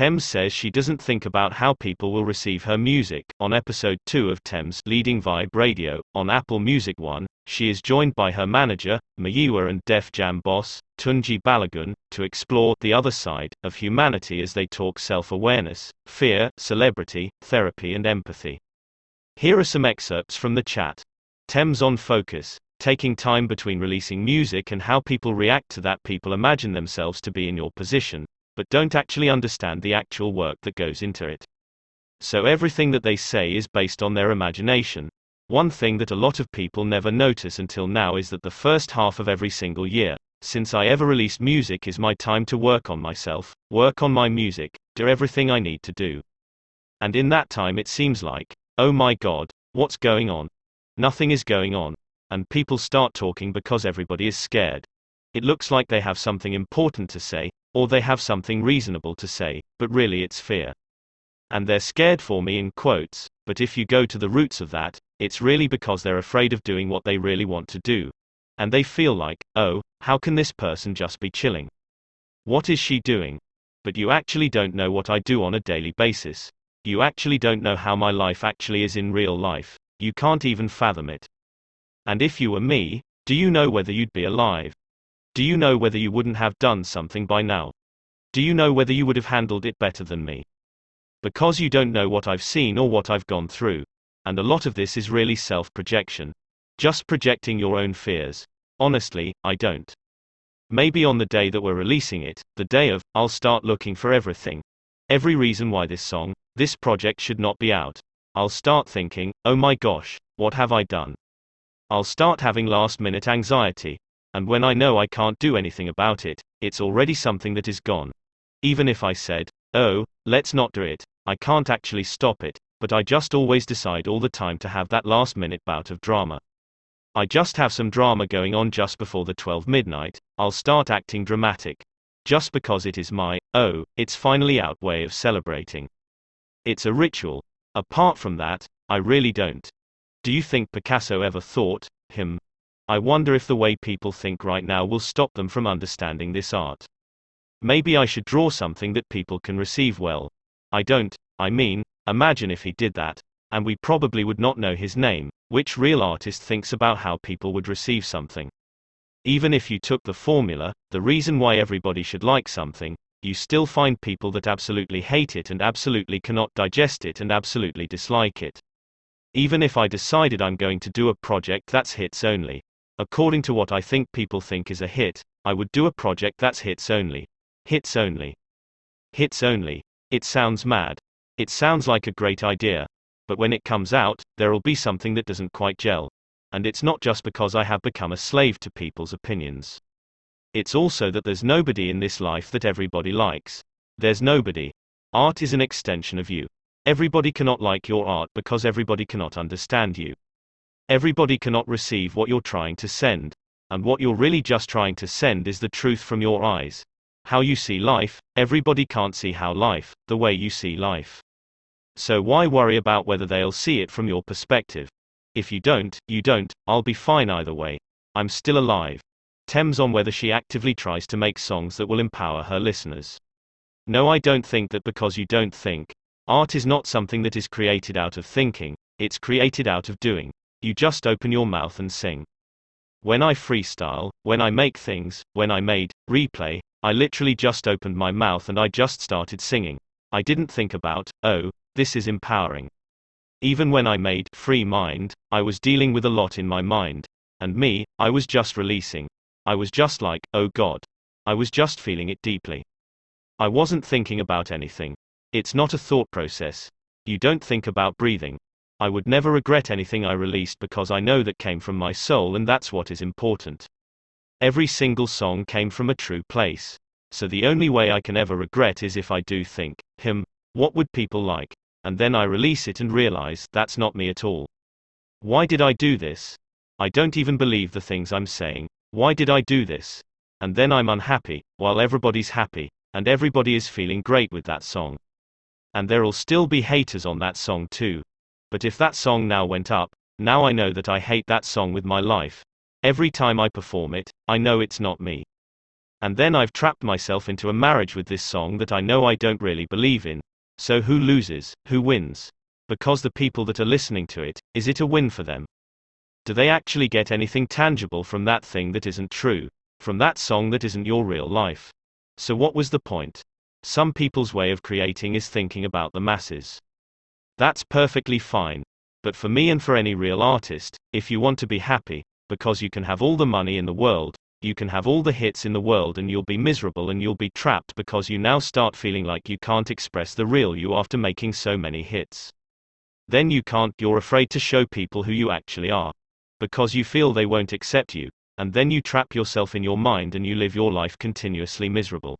Tems says she doesn't think about how people will receive her music. On episode 2 of Tems Leading Vibe Radio, on Apple Music One, she is joined by her manager, Muyiwa and Def Jam boss, Tunji Balogun, to explore the other side of humanity as they talk self-awareness, fear, celebrity, therapy and empathy. Here are some excerpts from the chat. Tems on focus, taking time between releasing music and how people react to that people imagine themselves to be in your position, but don't actually understand the actual work that goes into it. So everything that they say is based on their imagination. One thing that a lot of people never notice until now is that the first half of every single year, since I ever released music is my time to work on myself, work on my music, do everything I need to do. And in that time it seems like, oh my god, what's going on? Nothing is going on. And people start talking because everybody is scared. It looks like they have something important to say, or they have something reasonable to say, but really it's fear. And they're scared for me in quotes, but if you go to the roots of that, it's really because they're afraid of doing what they really want to do. And they feel like, oh, how can this person just be chilling? What is she doing? But you actually don't know what I do on a daily basis. You actually don't know how my life actually is in real life. You can't even fathom it. And if you were me, do you know whether you'd be alive? Do you know whether you wouldn't have done something by now? Do you know whether you would have handled it better than me? Because you don't know what I've seen or what I've gone through. And a lot of this is really self projection. Just projecting your own fears. Honestly, I don't. Maybe on the day that we're releasing it, the day of, I'll start looking for everything. Every reason why this song, this project should not be out. I'll start thinking, oh my gosh, what have I done? I'll start having last minute anxiety, and when I know I can't do anything about it, it's already something that is gone. Even if I said, oh, let's not do it, I can't actually stop it, but I just always decide all the time to have that last minute bout of drama. I just have some drama going on just before the 12 midnight, I'll start acting dramatic. Just because it is my, oh, it's finally out way of celebrating. It's a ritual. Apart from that, I really don't. Do you think Picasso ever thought, him, I wonder if the way people think right now will stop them from understanding this art. Maybe I should draw something that people can receive well. I don't, I mean, imagine if he did that, and we probably would not know his name, which real artist thinks about how people would receive something. Even if you took the formula, the reason why everybody should like something, you still find people that absolutely hate it and absolutely cannot digest it and absolutely dislike it. Even if I decided I'm going to do a project that's hits only, According to what I think people think is a hit, I would do a project that's hits only. Hits only. Hits only. It sounds mad. It sounds like a great idea. But when it comes out, there'll be something that doesn't quite gel. And it's not just because I have become a slave to people's opinions. It's also that there's nobody in this life that everybody likes. There's nobody. Art is an extension of you. Everybody cannot like your art because everybody cannot understand you. Everybody cannot receive what you're trying to send. And what you're really just trying to send is the truth from your eyes. How you see life, everybody can't see how life, the way you see life. So why worry about whether they'll see it from your perspective? If you don't, you don't, I'll be fine either way. I'm still alive. Tems on whether she actively tries to make songs that will empower her listeners. No, I don't think that because you don't think. Art is not something that is created out of thinking, it's created out of doing. You just open your mouth and sing. When I freestyle, when I make things, when I made replay, I literally just opened my mouth and I just started singing. I didn't think about, oh, this is empowering. Even when I made Free Mind, I was dealing with a lot in my mind. And me, I was just releasing. I was just like, oh God. I was just feeling it deeply. I wasn't thinking about anything. It's not a thought process. You don't think about breathing. I would never regret anything I released because I know that came from my soul and that's what is important. Every single song came from a true place. So the only way I can ever regret is if I do think, him, what would people like? And then I release it and realize that's not me at all. Why did I do this? I don't even believe the things I'm saying. Why did I do this? And then I'm unhappy, while everybody's happy, and everybody is feeling great with that song. And there'll still be haters on that song too. But if that song now went up, now I know that I hate that song with my life. Every time I perform it, I know it's not me. And then I've trapped myself into a marriage with this song that I know I don't really believe in. So who loses, who wins? Because the people that are listening to it, is it a win for them? Do they actually get anything tangible from that thing that isn't true? From that song that isn't your real life? So what was the point? Some people's way of creating is thinking about the masses. That's perfectly fine. But for me and for any real artist, if you want to be happy, because you can have all the money in the world, you can have all the hits in the world and you'll be miserable and you'll be trapped because you now start feeling like you can't express the real you after making so many hits. Then you can't, you're afraid to show people who you actually are. Because you feel they won't accept you, and then you trap yourself in your mind and you live your life continuously miserable.